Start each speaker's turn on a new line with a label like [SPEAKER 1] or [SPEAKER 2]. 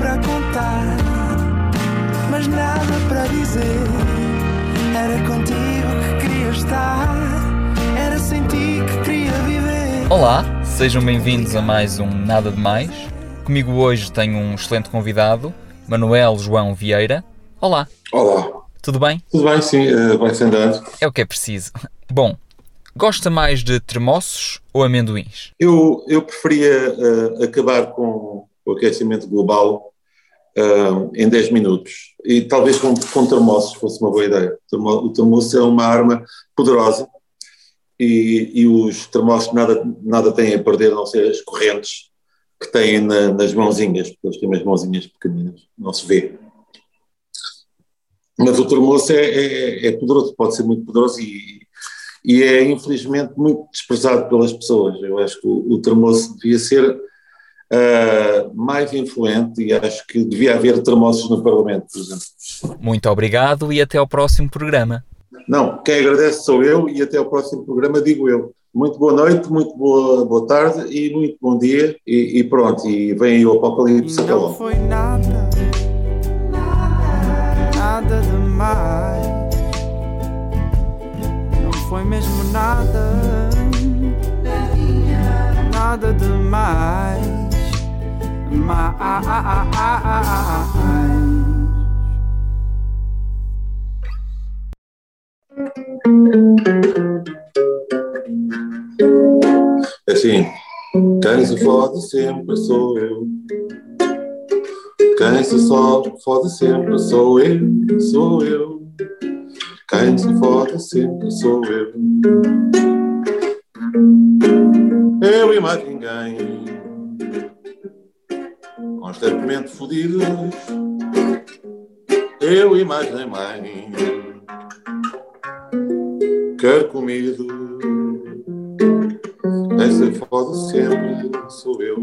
[SPEAKER 1] para contar, mas nada para dizer. Era contigo que queria estar, era sem ti que queria viver.
[SPEAKER 2] Olá, sejam bem-vindos a mais um Nada de Mais. Comigo hoje tenho um excelente convidado, Manuel João Vieira. Olá,
[SPEAKER 3] Olá,
[SPEAKER 2] tudo bem?
[SPEAKER 3] tudo bem? Sim, eh, vai-se andando.
[SPEAKER 2] É o que é preciso. Bom, gosta mais de termossos ou amendoins?
[SPEAKER 3] Eu, eu preferia eh, acabar com aquecimento global eh, em 10 minutos e talvez com, com termossos fosse uma boa ideia. O termoço é uma arma poderosa e, e os termossos nada, nada têm a perder a não ser as correntes que têm na- nas mãozinhas, porque eles têm umas mãozinhas pequeninas, não se vê. Mas o termoço é, é, é poderoso, pode ser muito poderoso e, e é infelizmente muito desprezado pelas pessoas. Eu acho que o, o termoço devia ser ah, mais influente e acho que devia haver termoços no Parlamento, por exemplo.
[SPEAKER 2] Muito obrigado e até ao próximo programa.
[SPEAKER 3] Não, quem agradece sou eu e até ao próximo programa digo eu. Muito boa noite, muito boa, boa tarde e muito bom dia e, e pronto, e vem aí o Apocalipse
[SPEAKER 1] E não
[SPEAKER 3] logo.
[SPEAKER 1] foi nada, nada demais. Não foi mesmo nada, nada demais. Mais.
[SPEAKER 3] Assim, se fode sempre sou eu. Se só fode sempre sou eu, sou eu. Se fode sempre sou eu. Eu e mais ninguém. Constantemente fodidos. Eu e mais nem. Quer comido. Quem se fode sempre sou eu.